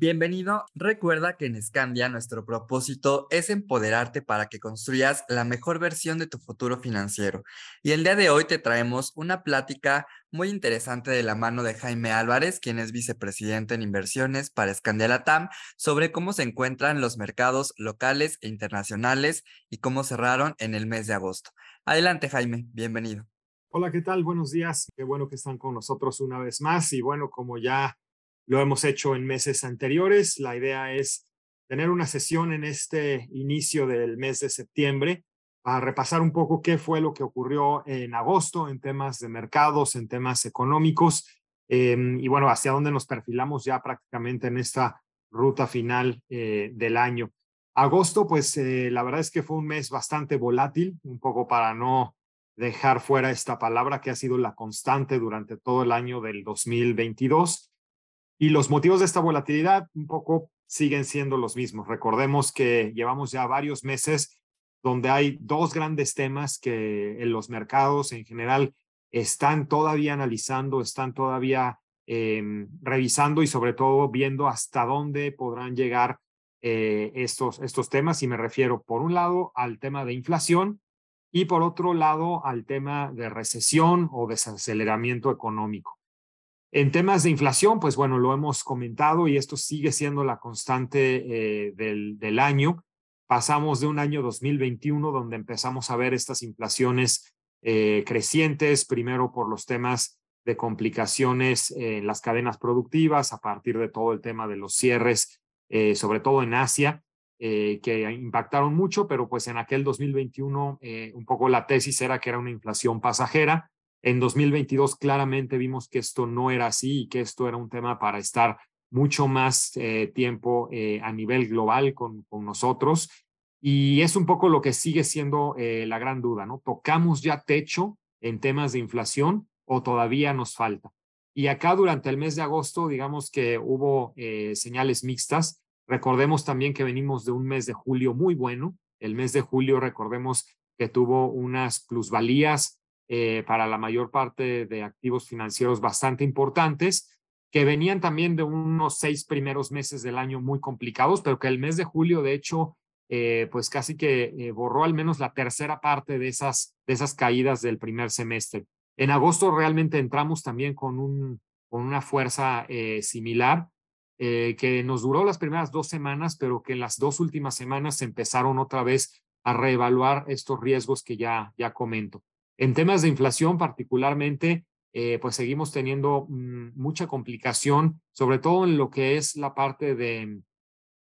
Bienvenido. Recuerda que en Scandia nuestro propósito es empoderarte para que construyas la mejor versión de tu futuro financiero. Y el día de hoy te traemos una plática muy interesante de la mano de Jaime Álvarez, quien es vicepresidente en inversiones para Scandia Latam, sobre cómo se encuentran los mercados locales e internacionales y cómo cerraron en el mes de agosto. Adelante, Jaime. Bienvenido. Hola, ¿qué tal? Buenos días. Qué bueno que están con nosotros una vez más. Y bueno, como ya lo hemos hecho en meses anteriores. La idea es tener una sesión en este inicio del mes de septiembre para repasar un poco qué fue lo que ocurrió en agosto en temas de mercados, en temas económicos em, y bueno, hacia dónde nos perfilamos ya prácticamente en esta ruta final eh, del año. Agosto, pues eh, la verdad es que fue un mes bastante volátil, un poco para no dejar fuera esta palabra que ha sido la constante durante todo el año del 2022. Y los motivos de esta volatilidad un poco siguen siendo los mismos. Recordemos que llevamos ya varios meses donde hay dos grandes temas que en los mercados en general están todavía analizando, están todavía em, revisando y sobre todo viendo hasta dónde podrán llegar eh, estos, estos temas. Y me refiero, por un lado, al tema de inflación y por otro lado, al tema de recesión o desaceleramiento económico. En temas de inflación, pues bueno, lo hemos comentado y esto sigue siendo la constante eh, del, año. Pasamos de un año 2021 donde empezamos a ver estas inflaciones eh, crecientes, primero por los temas de complicaciones en las cadenas productivas, a partir de todo el tema de los cierres, eh, sobre todo en Asia, que impactaron mucho, pero pues en aquel 2021 un poco la tesis era que era una inflación pasajera en 2022 claramente vimos que esto no era así y que esto era un tema para estar mucho más eh, tiempo eh, a nivel global con, nosotros. Y es un poco lo que sigue siendo eh, la gran duda, ¿no? ¿Tocamos ya techo en temas de inflación o todavía nos falta? Y acá durante el mes de agosto, digamos que hubo señales mixtas. Recordemos también que venimos de un mes de julio muy bueno. El mes de julio, recordemos que tuvo unas plusvalías eh, para la mayor parte de activos financieros bastante importantes, que venían también de unos seis primeros meses del año muy complicados, pero que el mes de julio, de hecho, eh, pues casi que eh, borró al menos la tercera parte de esas, de esas caídas del primer semestre. En agosto realmente entramos también con, un, con una fuerza similar, que nos duró las primeras dos semanas, pero que en las dos últimas semanas empezaron otra vez a reevaluar estos riesgos que ya, ya comento. En temas de inflación particularmente, eh, pues seguimos teniendo mm, mucha complicación, sobre todo en lo que es la parte de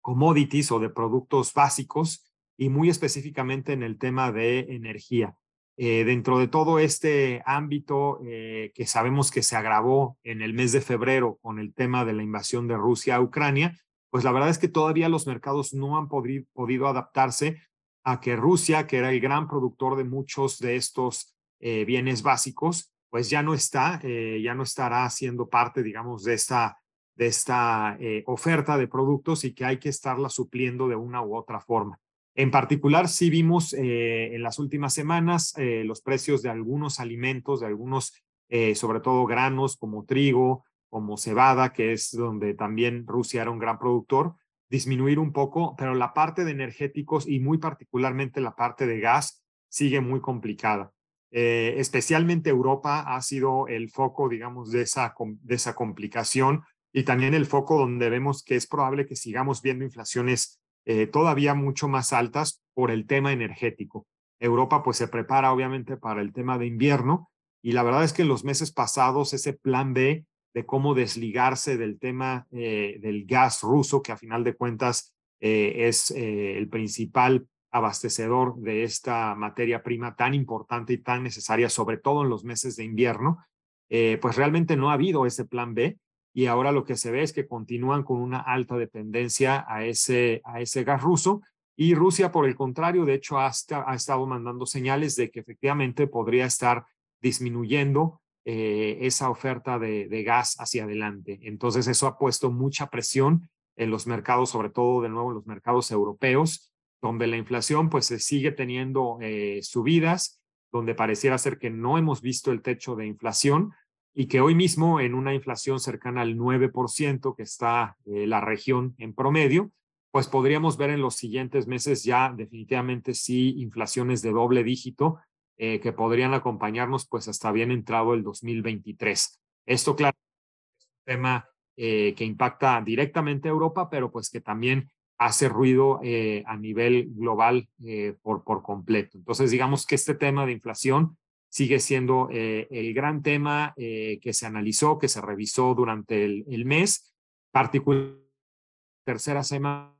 commodities o de productos básicos y muy específicamente en el tema de energía. Eh, dentro de todo este ámbito eh, que sabemos que se agravó en el mes de febrero con el tema de la invasión de Rusia a Ucrania, pues la verdad es que todavía los mercados no han podido adaptarse a que Rusia, que era el gran productor de muchos de estos eh, bienes básicos, pues ya no está, eh, ya no estará siendo parte, digamos, de esta, de esta eh, oferta de productos y que hay que estarla supliendo de una u otra forma. En particular, sí vimos en las últimas semanas los precios de algunos alimentos, de algunos, sobre todo granos como trigo, como cebada, que es donde también Rusia era un gran productor, disminuir un poco, pero la parte de energéticos y muy particularmente la parte de gas sigue muy complicada. Eh, especialmente Europa ha sido el foco, digamos, de esa, de esa complicación y también el foco donde vemos que es probable que sigamos viendo inflaciones eh, todavía mucho más altas por el tema energético. Europa pues se prepara obviamente para el tema de invierno y la verdad es que en los meses pasados ese plan B de cómo desligarse del tema eh, del gas ruso, que a final de cuentas es el principal abastecedor de esta materia prima tan importante y tan necesaria, sobre todo en los meses de invierno, eh, pues realmente no ha habido ese plan B y ahora lo que se ve es que continúan con una alta dependencia a ese, a ese gas ruso y Rusia, por el contrario, de hecho, ha, ha estado mandando señales de que efectivamente podría estar disminuyendo eh, esa oferta de, de, gas hacia adelante. Entonces, eso ha puesto mucha presión en los mercados, sobre todo de nuevo en los mercados europeos, donde la inflación pues se sigue teniendo eh, subidas, donde pareciera ser que no hemos visto el techo de inflación y que hoy mismo en una inflación cercana al 9% que está eh, la región en promedio, pues podríamos ver en los siguientes meses ya definitivamente sí inflaciones de doble dígito eh, que podrían acompañarnos pues hasta bien entrado el 2023. Esto claro es un tema eh, que impacta directamente a Europa, pero pues que también hace ruido eh, a nivel global por, por completo. Entonces digamos que este tema de inflación sigue siendo el gran tema que se analizó, que se revisó durante el, el mes, particularmente tercera semana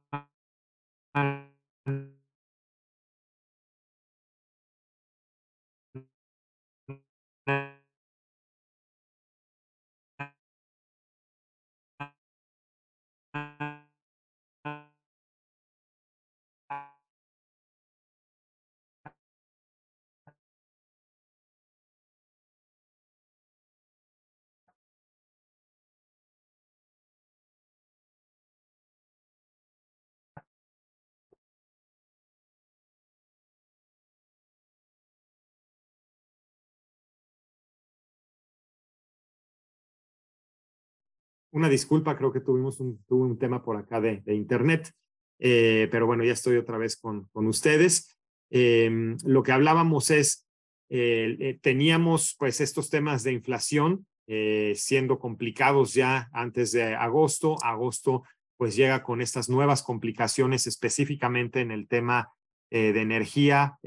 Una disculpa, creo que tuvimos un, un tema por acá de, internet, eh, pero bueno, ya estoy otra vez con, con ustedes. Eh, lo que hablábamos es, eh, eh, teníamos pues estos temas de inflación siendo complicados ya antes de agosto. Agosto pues llega con estas nuevas complicaciones específicamente en el tema de energía,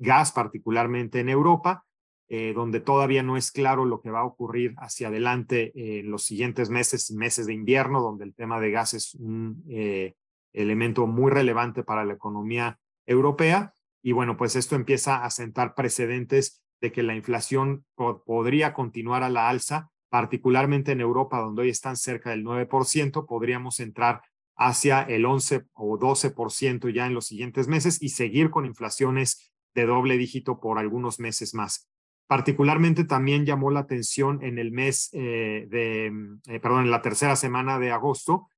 gas particularmente en Europa. Eh, donde todavía no es claro lo que va a ocurrir hacia adelante en los siguientes meses y meses de invierno, donde el tema de gas es un eh, elemento muy relevante para la economía europea. Y bueno, pues esto empieza a sentar precedentes de que la inflación podría continuar a la alza, particularmente en Europa, donde hoy están cerca del 9%, podríamos entrar hacia el 11 o 12% ya en los siguientes meses y seguir con inflaciones de doble dígito por algunos meses más. Particularmente también llamó la atención en el mes eh, de, mm, eh, perdón, en la tercera semana de agosto,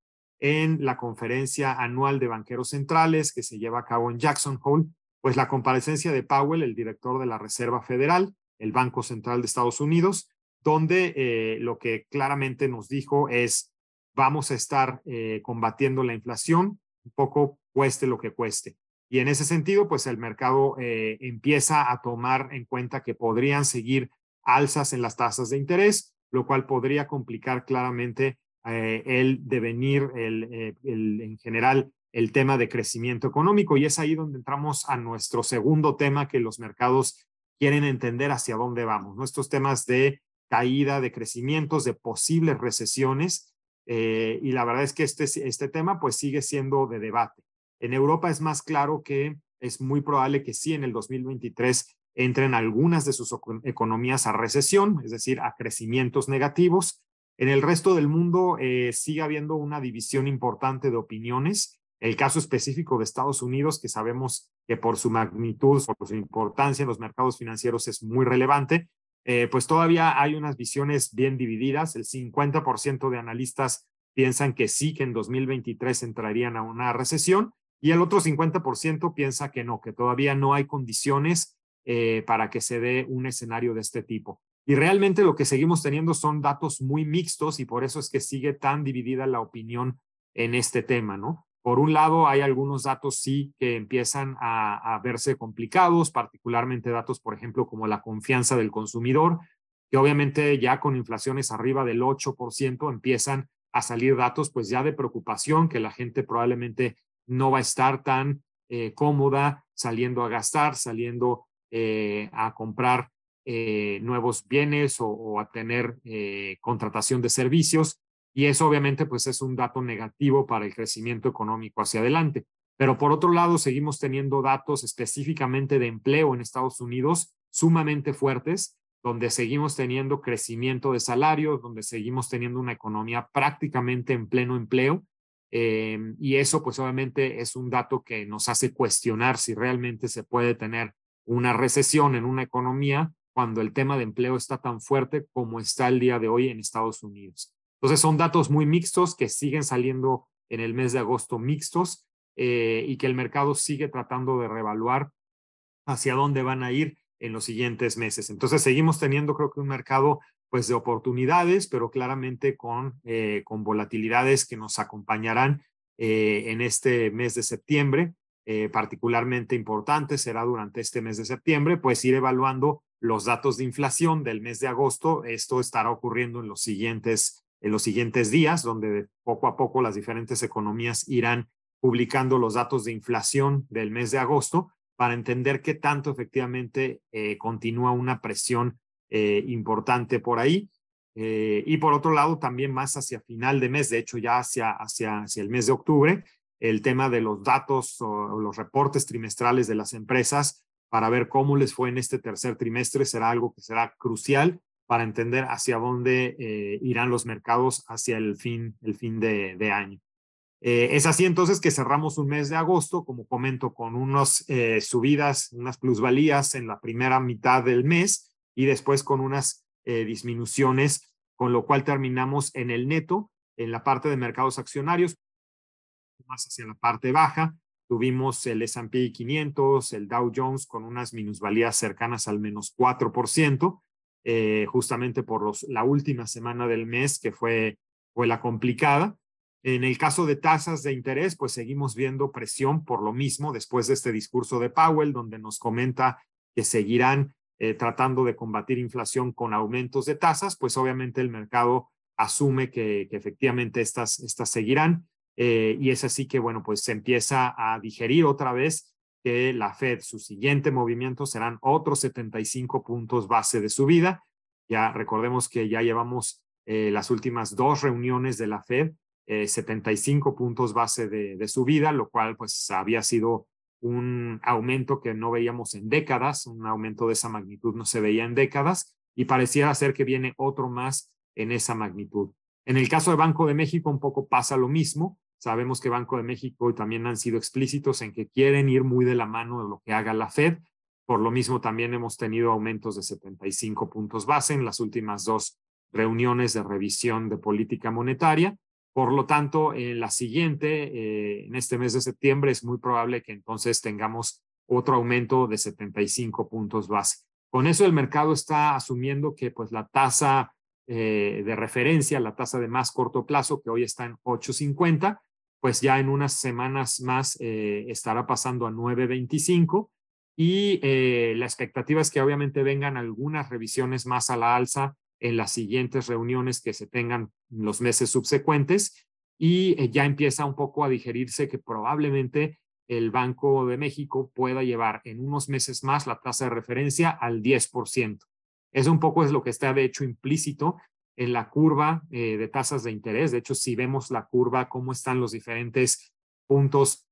en la conferencia anual de banqueros centrales que se lleva a cabo en Jackson Hole, pues la comparecencia de Powell, el director de la Reserva Federal, el Banco Central de Estados Unidos, donde eh, lo que claramente nos dijo es, vamos a estar combatiendo la inflación, un poco cueste lo que cueste. Y en ese sentido, pues el mercado eh, empieza a tomar en cuenta que podrían seguir alzas en las tasas de interés, lo cual podría complicar claramente eh, el devenir, eh, en general, el tema de crecimiento económico. Y es ahí donde entramos a nuestro segundo tema que los mercados quieren entender hacia dónde vamos. Nuestros temas de caída, de crecimientos, de posibles recesiones. y la verdad es que este, este tema pues sigue siendo de debate. En Europa es más claro que es muy probable que sí en el 2023 entren algunas de sus economías a recesión, es decir, a crecimientos negativos. En el resto del mundo eh, sigue habiendo una división importante de opiniones. El caso específico de Estados Unidos, que sabemos que por su magnitud, por su importancia en los mercados financieros es muy relevante, eh, pues todavía hay unas visiones bien divididas. El 50% de analistas piensan que sí, que en 2023 entrarían a una recesión y el otro 50% piensa que no, que todavía no hay condiciones eh, para que se dé un escenario de este tipo. Y realmente lo que seguimos teniendo son datos muy mixtos y por eso es que sigue tan dividida la opinión en este tema, ¿no? Por un lado, hay algunos datos sí que empiezan a, a verse complicados, particularmente datos, por ejemplo, como la confianza del consumidor, que obviamente ya con inflaciones arriba del 8% empiezan a salir datos pues ya de preocupación que la gente probablemente no va a estar tan eh, cómoda saliendo a gastar, saliendo eh, a comprar eh, nuevos bienes o, a tener contratación de servicios. Y eso obviamente pues es un dato negativo para el crecimiento económico hacia adelante. Pero por otro lado, seguimos teniendo datos específicamente de empleo en Estados Unidos sumamente fuertes donde seguimos teniendo crecimiento de salarios, donde seguimos teniendo una economía prácticamente en pleno empleo. Em, y eso, pues obviamente, es un dato que nos hace cuestionar si realmente se puede tener una recesión en una economía cuando el tema de empleo está tan fuerte como está el día de hoy en Estados Unidos. Entonces, son datos muy mixtos que siguen saliendo en el mes de agosto mixtos eh, y que el mercado sigue tratando de revaluar hacia dónde van a ir en los siguientes meses. Entonces, seguimos teniendo, creo que un mercado pues de oportunidades, pero claramente con, eh, con volatilidades que nos acompañarán eh, en este mes de septiembre. particularmente importante será durante este mes de septiembre, pues ir evaluando los datos de inflación del mes de agosto. Esto estará ocurriendo en los siguientes, en los siguientes días, donde poco a poco las diferentes economías irán publicando los datos de inflación del mes de agosto para entender qué tanto efectivamente eh, continúa una presión eh, importante por ahí. Eh, y por otro lado, también más hacia final de mes, de hecho ya hacia, hacia, hacia el mes de octubre, el tema de los datos o los reportes trimestrales de las empresas para ver cómo les fue en este tercer trimestre será algo que será crucial para entender hacia dónde irán los mercados hacia el fin, el fin de, año. Eh, es así entonces que cerramos un mes de agosto, como comento, con unas eh, subidas, unas plusvalías en la primera mitad del mes y después con unas eh, disminuciones, con lo cual terminamos en el neto, en la parte de mercados accionarios, más hacia la parte baja. Tuvimos el S&P 500, el Dow Jones con unas minusvalías cercanas al menos 4%, justamente por los, la última semana del mes que fue, fue la complicada. En el caso de tasas de interés, pues seguimos viendo presión por lo mismo después de este discurso de Powell, donde nos comenta que seguirán eh, tratando de combatir inflación con aumentos de tasas, pues obviamente el mercado asume que, efectivamente estas, estas seguirán. Eh, y es así que, bueno, pues se empieza a digerir otra vez que la Fed, su siguiente movimiento serán otros 75 puntos base de subida. Ya recordemos que ya llevamos eh, las últimas dos reuniones de la Fed 75 eh, puntos base de, de, subida, lo cual pues había sido un aumento que no veíamos en décadas, un aumento de esa magnitud no se veía en décadas y pareciera ser que viene otro más en esa magnitud. En el caso de Banco de México un poco pasa lo mismo. Sabemos que Banco de México también han sido explícitos en que quieren ir muy de la mano de lo que haga la Fed. Por lo mismo también hemos tenido aumentos de 75 puntos base en las últimas dos reuniones de revisión de política monetaria por lo tanto, en la siguiente, eh, en este mes de septiembre, es muy probable que entonces tengamos otro aumento de 75 puntos base. Con eso el mercado está asumiendo que pues la tasa eh, de referencia, la tasa de más corto plazo, que hoy está en 8.50, pues ya en unas semanas más eh, estará pasando a 9.25 y la expectativa es que obviamente vengan algunas revisiones más a la alza en las siguientes reuniones que se tengan en los meses subsecuentes y eh, ya empieza un poco a digerirse que probablemente el Banco de México pueda llevar en unos meses más la tasa de referencia al 10%. Eso un poco es lo que está de hecho implícito en la curva eh, de tasas de interés. De hecho, si vemos la curva, cómo están los diferentes puntos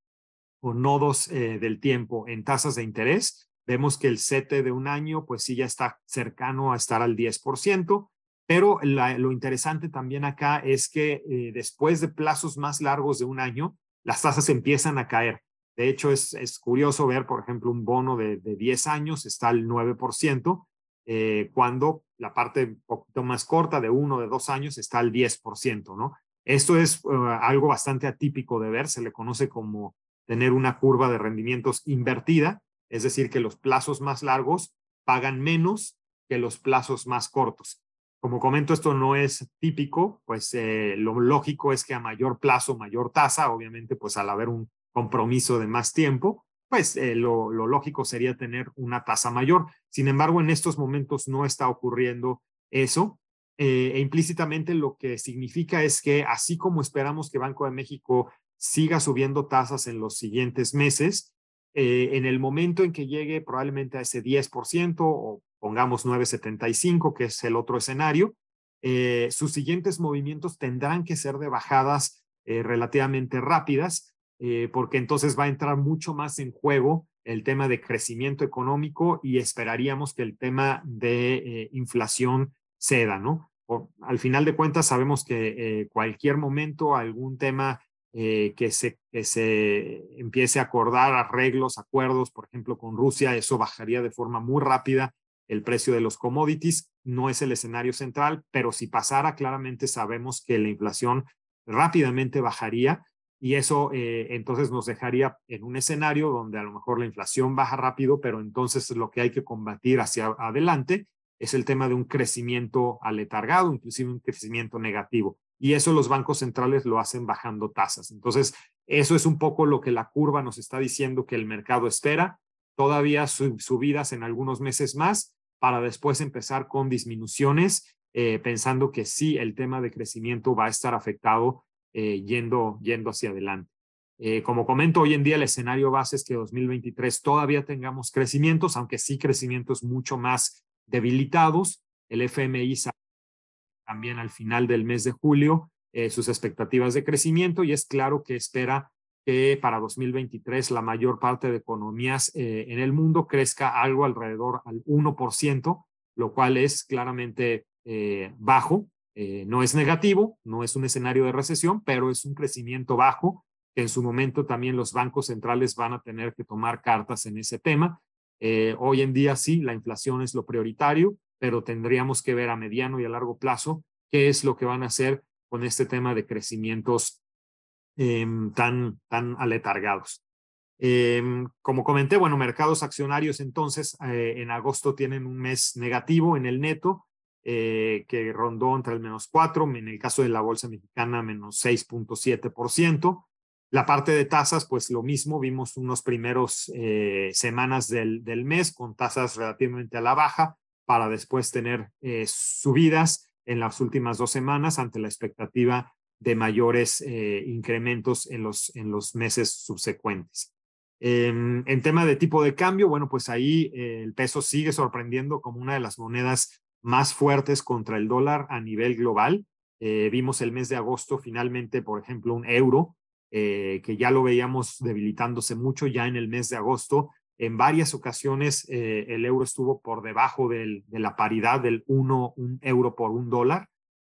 o nodos eh, del tiempo en tasas de interés, Vemos que el CETE de un año, pues sí ya está cercano a estar al 10%, pero lo interesante también acá es que eh, después de plazos más largos de un año, las tasas empiezan a caer. De hecho, es, es curioso ver, por ejemplo, un bono de, de 10 años está al 9%, eh, cuando la parte un poquito más corta de uno, de dos años está al 10%, ¿no? Esto es eh, algo bastante atípico de ver, se le conoce como tener una curva de rendimientos invertida, es decir, que los plazos más largos pagan menos que los plazos más cortos. Como comento, esto no es típico, pues eh, lo lógico es que a mayor plazo, mayor tasa, obviamente, pues al haber un compromiso de más tiempo, pues eh, lo, lógico sería tener una tasa mayor. Sin embargo, en estos momentos no está ocurriendo eso. Eh, e implícitamente lo que significa es que así como esperamos que Banco de México siga subiendo tasas en los siguientes meses, eh, en el momento en que llegue probablemente a ese 10% o pongamos 9,75, que es el otro escenario, eh, sus siguientes movimientos tendrán que ser de bajadas eh, relativamente rápidas, porque entonces va a entrar mucho más en juego el tema de crecimiento económico y esperaríamos que el tema de inflación ceda, ¿no? al final de cuentas, sabemos que cualquier momento, algún tema eh, que, se, que se empiece a acordar arreglos, acuerdos, por ejemplo, con Rusia, eso bajaría de forma muy rápida el precio de los commodities. No es el escenario central, pero si pasara, claramente sabemos que la inflación rápidamente bajaría y eso eh, entonces nos dejaría en un escenario donde a lo mejor la inflación baja rápido, pero entonces lo que hay que combatir hacia adelante es el tema de un crecimiento aletargado, inclusive un crecimiento negativo. Y eso los bancos centrales lo hacen bajando tasas. Entonces, eso es un poco lo que la curva nos está diciendo que el mercado espera. Todavía subidas en algunos meses más para después empezar con disminuciones, eh, pensando que sí, el tema de crecimiento va a estar afectado eh, yendo, yendo hacia adelante. Eh, como comento, hoy en día el escenario base es que 2023 todavía tengamos crecimientos, aunque sí crecimientos mucho más debilitados. El FMI también al final del mes de julio eh, sus expectativas de crecimiento y es claro que espera que para 2023 la mayor parte de economías eh, en el mundo crezca algo alrededor al 1%, lo cual es claramente eh, bajo. no es negativo, no es un escenario de recesión, pero es un crecimiento bajo en su momento también los bancos centrales van a tener que tomar cartas en ese tema hoy en día sí, la inflación es lo prioritario, pero tendríamos que ver a mediano y a largo plazo qué es lo que van a hacer con este tema de crecimientos em, tan, tan aletargados. Em, como comenté, bueno, mercados accionarios entonces eh, en agosto tienen un mes negativo en el neto, eh, que rondó entre el menos 4, en el caso de la bolsa mexicana menos 6.7%. La parte de tasas, pues lo mismo, vimos unos primeros eh, semanas del, del, mes con tasas relativamente a la baja para después tener eh, subidas en las últimas dos semanas ante la expectativa de mayores eh, incrementos en los, meses subsecuentes. En, en, tema de tipo de cambio, bueno, pues ahí el peso sigue sorprendiendo como una de las monedas más fuertes contra el dólar a nivel global. vimos el mes de agosto finalmente, por ejemplo, un euro eh, que ya lo veíamos debilitándose mucho ya en el mes de agosto. En varias ocasiones eh, el euro estuvo por debajo de la paridad del 1 un euro por un dólar.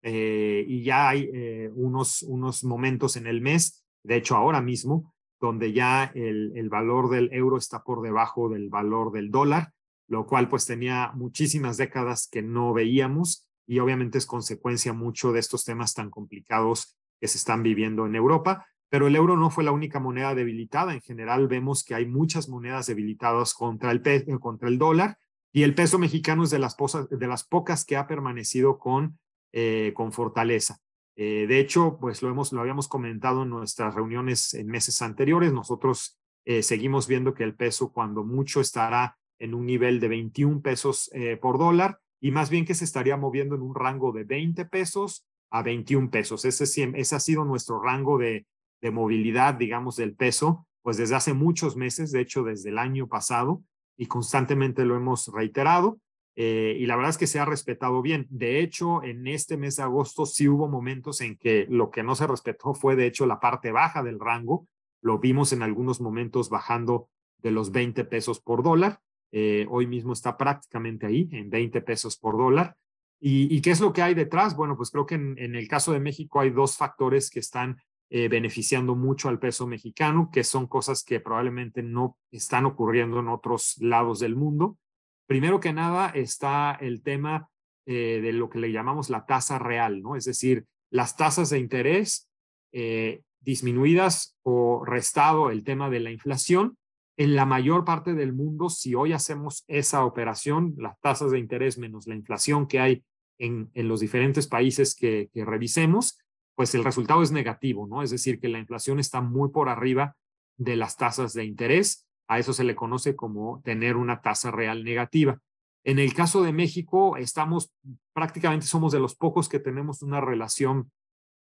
Eh, y ya hay unos, unos momentos en el mes, de hecho ahora mismo, donde ya el, el valor del euro está por debajo del valor del dólar, lo cual pues tenía muchísimas décadas que no veíamos y obviamente es consecuencia mucho de estos temas tan complicados que se están viviendo en Europa. Pero el euro no fue la única moneda debilitada. En general vemos que hay muchas monedas debilitadas contra el, contra el dólar y el peso mexicano es de las, de las pocas que ha permanecido con, eh, con fortaleza. Eh, de hecho, pues lo, hemos, lo habíamos comentado en nuestras reuniones en meses anteriores. Nosotros eh, seguimos viendo que el peso cuando mucho estará en un nivel de 21 pesos por dólar y más bien que se estaría moviendo en un rango de 20 pesos a 21 pesos. Ese, ese ha sido nuestro rango de, de movilidad, digamos, del peso, pues desde hace muchos meses, de hecho desde el año pasado, y constantemente lo hemos reiterado. Eh, y la verdad es que se ha respetado bien. De hecho, en este mes de agosto sí hubo momentos en que lo que no se respetó fue, de hecho, la parte baja del rango. Lo vimos en algunos momentos bajando de los 20 pesos por dólar. Eh, hoy mismo está prácticamente ahí, en 20 pesos por dólar. ¿Y, qué es lo que hay detrás? Bueno, pues creo que en el caso de México hay dos factores que están eh, beneficiando mucho al peso mexicano, que son cosas que probablemente no están ocurriendo en otros lados del mundo. Primero que nada está el tema eh, de lo que le llamamos la tasa real, ¿no? Es decir, las tasas de interés eh, disminuidas o restado el tema de la inflación. En la mayor parte del mundo, si hoy hacemos esa operación, las tasas de interés menos la inflación que hay en, los diferentes países que revisemos, pues el resultado es negativo, ¿no? Es decir, que la inflación está muy por arriba de las tasas de interés. A eso se le conoce como tener una tasa real negativa. En el caso de México, estamos prácticamente somos de los pocos que tenemos una relación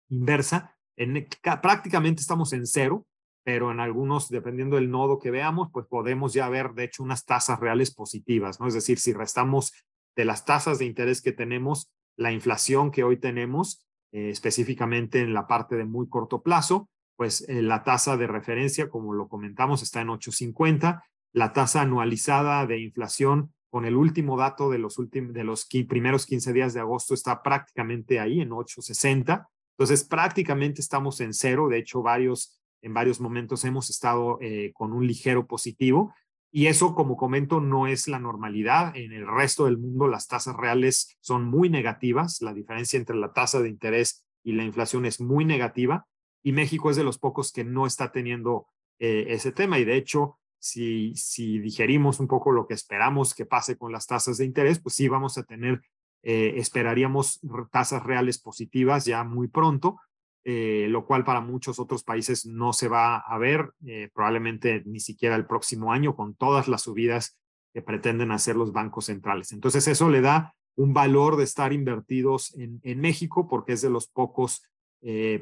inversa. En, prácticamente estamos en cero, pero en algunos, dependiendo del nodo que veamos, pues podemos ya ver, de hecho, unas tasas reales positivas, ¿no? Es decir, si restamos de las tasas de interés que tenemos, la inflación que hoy tenemos, eh, específicamente en la parte de muy corto plazo, pues eh, la tasa de referencia, como lo comentamos, está en 8.50 la tasa anualizada de inflación con el último dato de los, últimos, de los primeros 15 días de agosto está prácticamente ahí en 8.60. Entonces, prácticamente estamos en cero. De hecho, varios, en varios momentos hemos estado eh, con un ligero positivo. Y eso, como comento, no es la normalidad. En el resto del mundo, las tasas reales son muy negativas. La diferencia entre la tasa de interés y la inflación es muy negativa. Y México es de los pocos que no está teniendo eh, ese tema. Y de hecho, si, si digerimos un poco lo que esperamos que pase con las tasas de interés, pues sí vamos a tener, eh, esperaríamos tasas reales positivas ya muy pronto, eh, lo cual para muchos otros países no se va a ver, eh, probablemente ni siquiera el próximo año con todas las subidas que pretenden hacer los bancos centrales. Entonces eso le da un valor de estar invertidos en, México porque es de los pocos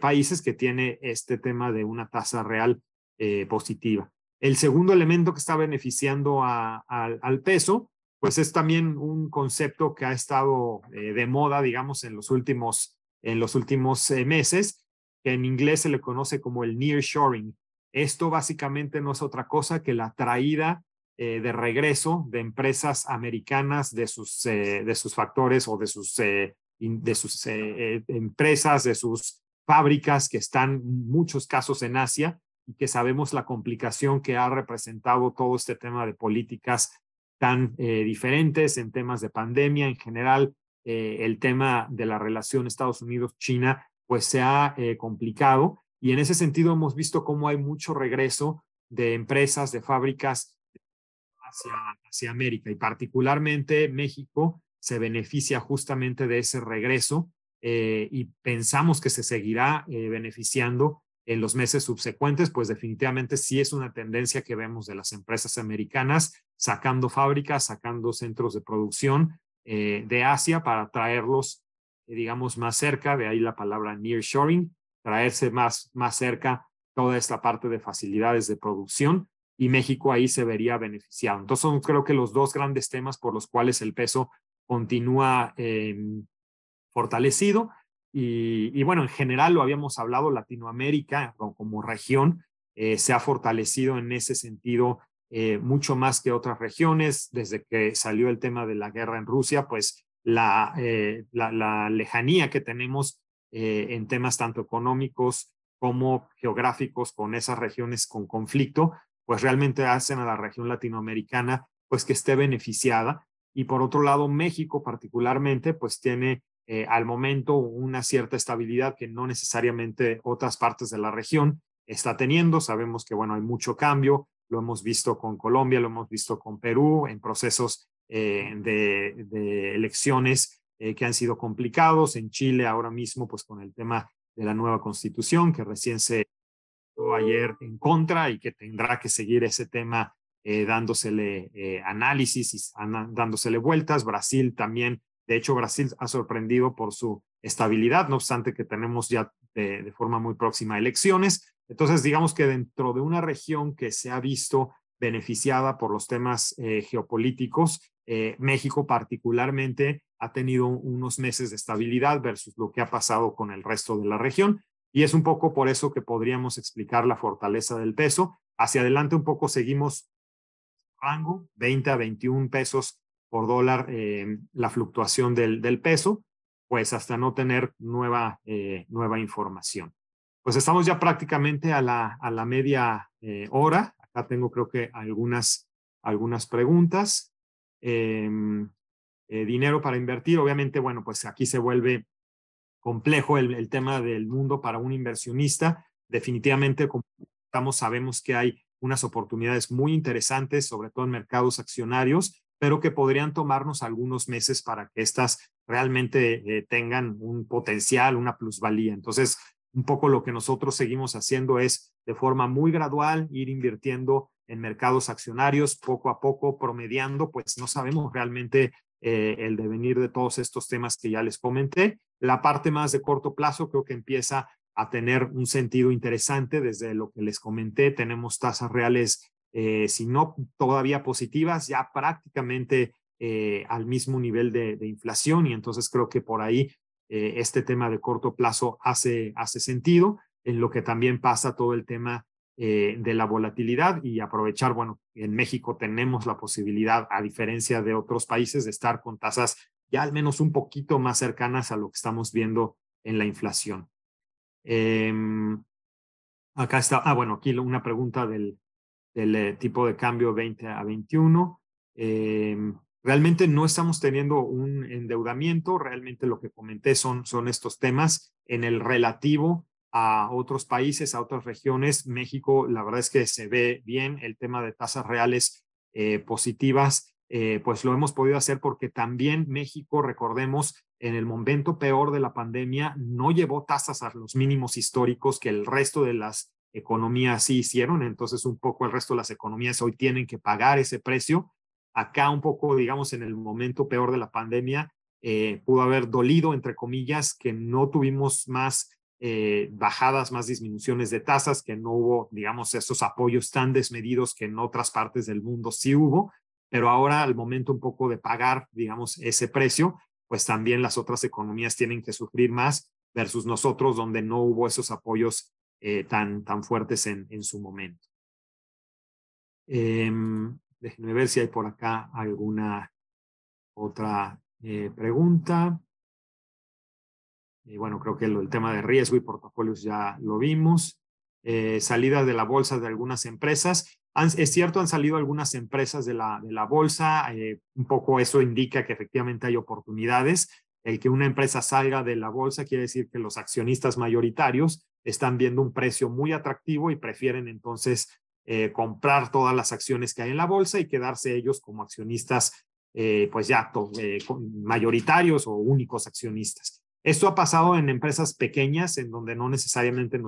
países que tiene este tema de una tasa real positiva. El segundo elemento que está beneficiando al peso, pues es también un concepto que ha estado eh, de moda, digamos, en los últimos, en los últimos eh, meses, que en inglés se le conoce como el nearshoring. Esto básicamente no es otra cosa que la traída eh, de regreso de empresas americanas de sus, de sus factores o de sus, de sus empresas, de sus fábricas que están muchos casos en Asia y que sabemos la complicación que ha representado todo este tema de políticas tan eh, diferentes en temas de pandemia en general. Eh, el tema de la relación Estados Unidos-China pues se ha eh, complicado. Y en ese sentido hemos visto cómo hay mucho regreso de empresas, de fábricas hacia, hacia América. Y particularmente México se beneficia justamente de ese regreso y pensamos que se seguirá beneficiando en los meses subsecuentes, pues definitivamente sí es una tendencia que vemos de las empresas americanas sacando fábricas, sacando centros de producción eh, de Asia para traerlos, eh, digamos, más cerca, de ahí la palabra nearshoring, traerse más, más cerca toda esta parte de facilidades de producción y México ahí se vería beneficiado. Entonces son creo que los dos grandes temas por los cuales el peso continúa em, fortalecido y, bueno, en general lo habíamos hablado, Latinoamérica como, región eh, se ha fortalecido en ese sentido eh, mucho más que otras regiones. Desde que salió el tema de la guerra en Rusia, pues la, eh, la, lejanía que tenemos en temas tanto económicos como geográficos con esas regiones con conflicto, pues realmente hacen a la región latinoamericana pues que esté beneficiada. Y por otro lado, México particularmente pues tiene eh, al momento una cierta estabilidad que no necesariamente otras partes de la región está teniendo. Sabemos que, bueno, hay mucho cambio, lo hemos visto con Colombia, lo hemos visto con Perú en procesos eh, de, elecciones eh, que han sido complicados. En Chile ahora mismo, pues con el tema de la nueva constitución que recién se ayer en contra y que tendrá que seguir ese tema dándosele análisis y dándosele vueltas. Brasil también de hecho, Brasil ha sorprendido por su estabilidad, no obstante que tenemos ya de, forma muy próxima elecciones. Entonces, digamos que dentro de una región que se ha visto beneficiada por los temas eh, geopolíticos, eh, México particularmente ha tenido unos meses de estabilidad versus lo que ha pasado con el resto de la región. Y es un poco por eso que podríamos explicar la fortaleza del peso. Hacia adelante un poco seguimos rango 20 a 21 pesos por dólar eh, la fluctuación del, del, peso, pues hasta no tener nueva, eh, nueva información. Pues estamos ya prácticamente a la, a la media eh, hora. Acá tengo creo que algunas, algunas preguntas. Em, dinero para invertir, obviamente, bueno, pues aquí se vuelve complejo el, el tema del mundo para un inversionista. Definitivamente, como estamos, sabemos que hay unas oportunidades muy interesantes, sobre todo en mercados accionarios, pero que podrían tomarnos algunos meses para que estas realmente eh, tengan un potencial, una plusvalía. Entonces, un poco lo que nosotros seguimos haciendo es de forma muy gradual ir invirtiendo en mercados accionarios poco a poco, promediando, pues no sabemos realmente eh, el devenir de todos estos temas que ya les comenté. La parte más de corto plazo creo que empieza a tener un sentido interesante desde lo que les comenté. Tenemos tasas reales eh, si no todavía positivas, ya prácticamente eh, al mismo nivel de, inflación y entonces creo que por ahí este tema de corto plazo hace, hace sentido, en lo que también pasa todo el tema eh, de la volatilidad y aprovechar, bueno, en México tenemos la posibilidad, a diferencia de otros países, de estar con tasas ya al menos un poquito más cercanas a lo que estamos viendo en la inflación. Em, acá está, ah, bueno, aquí una pregunta del, del eh, tipo de cambio 20 a 21. Em, realmente no estamos teniendo un endeudamiento, realmente lo que comenté son, son estos temas en el relativo a otros países, a otras regiones. México, la verdad es que se ve bien el tema de tasas reales eh, positivas, eh, pues lo hemos podido hacer porque también México, recordemos, en el momento peor de la pandemia, no llevó tasas a los mínimos históricos que el resto de las economías sí hicieron. Entonces, un poco el resto de las economías hoy tienen que pagar ese precio. Acá un poco, digamos, en el momento peor de la pandemia, eh, pudo haber dolido, entre comillas, que no tuvimos más eh, bajadas, más disminuciones de tasas, que no hubo, digamos, esos apoyos tan desmedidos que en otras partes del mundo sí hubo, pero ahora al momento un poco de pagar, digamos, ese precio, pues también las otras economías tienen que sufrir más versus nosotros, donde no hubo esos apoyos eh, tan, tan fuertes en, en su momento. Em, déjenme ver si hay por acá alguna otra eh, pregunta. Y bueno, creo que el tema de riesgo y portafolios ya lo vimos. Eh, salida de la bolsa de algunas empresas. es cierto, han salido algunas empresas de la, de la bolsa. Eh, un poco eso indica que efectivamente hay oportunidades. El que una empresa salga de la bolsa quiere decir que los accionistas mayoritarios están viendo un precio muy atractivo y prefieren entonces eh, comprar todas las acciones que hay en la bolsa y quedarse ellos como accionistas, eh, pues ya mayoritarios o únicos accionistas. Esto ha pasado en empresas pequeñas en donde no necesariamente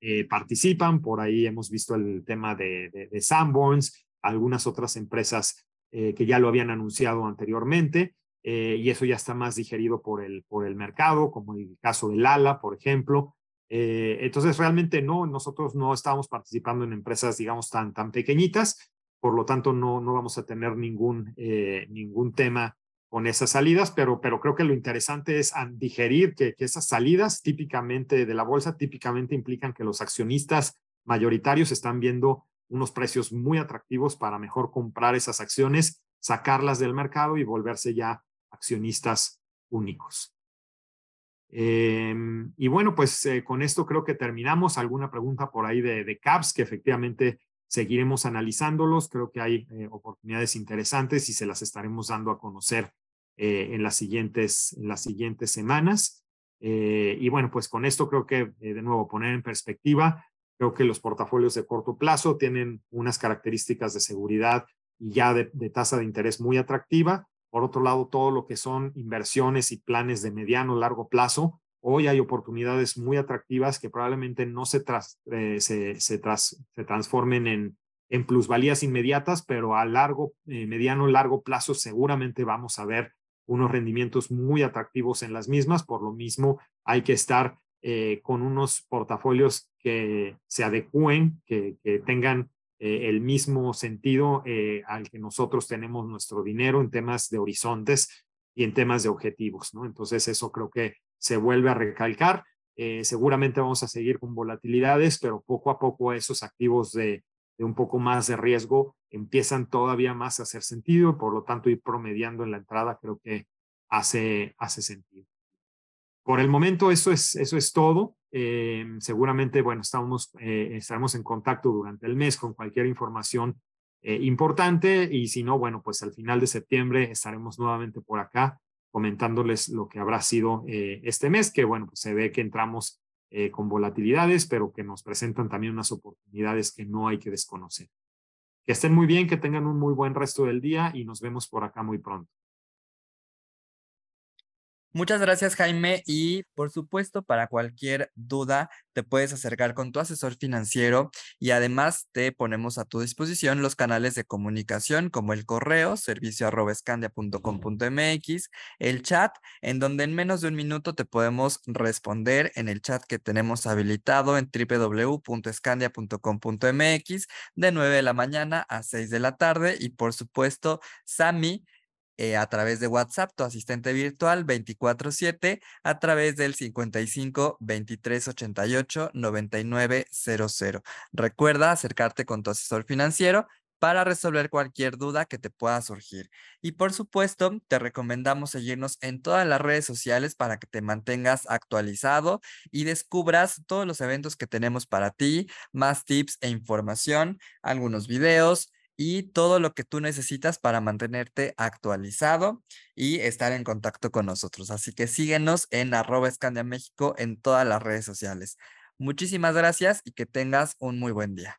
eh, participan. Por ahí hemos visto el tema de, Sanborns, algunas otras empresas eh, que ya lo habían anunciado anteriormente. Eh, y eso ya está más digerido por el, por el mercado, como el caso del ALA, por ejemplo. entonces, realmente no, nosotros no estamos participando en empresas, digamos, tan, tan pequeñitas, por lo tanto, no, no vamos a tener ningún, ningún tema con esas salidas, pero, pero creo que lo interesante es digerir que, que esas salidas típicamente de la bolsa típicamente implican que los accionistas mayoritarios están viendo unos precios muy atractivos para mejor comprar esas acciones, sacarlas del mercado y volverse ya accionistas únicos. Em, y bueno, pues eh, con esto creo que terminamos. Alguna pregunta por ahí de, de CAPS, que efectivamente seguiremos analizándolos. Creo que hay eh, oportunidades interesantes y se las estaremos dando a conocer eh, en, las siguientes, en las siguientes semanas. Eh, y bueno, pues con esto creo que, eh, de nuevo, poner en perspectiva, creo que los portafolios de corto plazo tienen unas características de seguridad y ya de, tasa de interés muy atractiva. Por otro lado, todo lo que son inversiones y planes de mediano, largo plazo, hoy hay oportunidades muy atractivas que probablemente no se, se, se, se transformen en, en plusvalías inmediatas, pero a largo, mediano, largo plazo seguramente vamos a ver unos rendimientos muy atractivos en las mismas. Por lo mismo, hay que estar eh, con unos portafolios que se adecúen, que, tengan eh, el mismo sentido eh, al que nosotros tenemos nuestro dinero en temas de horizontes y en temas de objetivos. ¿no? Entonces, eso creo que se vuelve a recalcar. seguramente vamos a seguir con volatilidades, pero poco a poco esos activos de, de un poco más de riesgo empiezan todavía más a hacer sentido, por lo tanto ir promediando en la entrada creo que hace, hace sentido. Por el momento eso es, eso es todo. Eh, seguramente, bueno, estamos, eh, estaremos en contacto durante el mes con cualquier información eh, importante y si no, bueno, pues al final de septiembre estaremos nuevamente por acá comentándoles lo que habrá sido este mes, que bueno, pues se ve que entramos con volatilidades, pero que nos presentan también unas oportunidades que no hay que desconocer. Que estén muy bien, que tengan un muy buen resto del día y nos vemos por acá muy pronto. Muchas gracias Jaime y por supuesto para cualquier duda te puedes acercar con tu asesor financiero y además te ponemos a tu disposición los canales de comunicación como el correo servicio el chat en donde en menos de un minuto te podemos responder en el chat que tenemos habilitado en www.escandia.com.mx de 9 de la mañana a 6 de la tarde y por supuesto Sami eh, a través de WhatsApp, tu asistente virtual 24/7, a través del 55 23 88 99 00. Recuerda acercarte con tu asesor financiero para resolver cualquier duda que te pueda surgir. Y por supuesto, te recomendamos seguirnos en todas las redes sociales para que te mantengas actualizado y descubras todos los eventos que tenemos para ti, más tips e información, algunos videos y todo lo que tú necesitas para mantenerte actualizado y estar en contacto con nosotros. Así que síguenos en arroba Escandia México en todas las redes sociales. Muchísimas gracias y que tengas un muy buen día.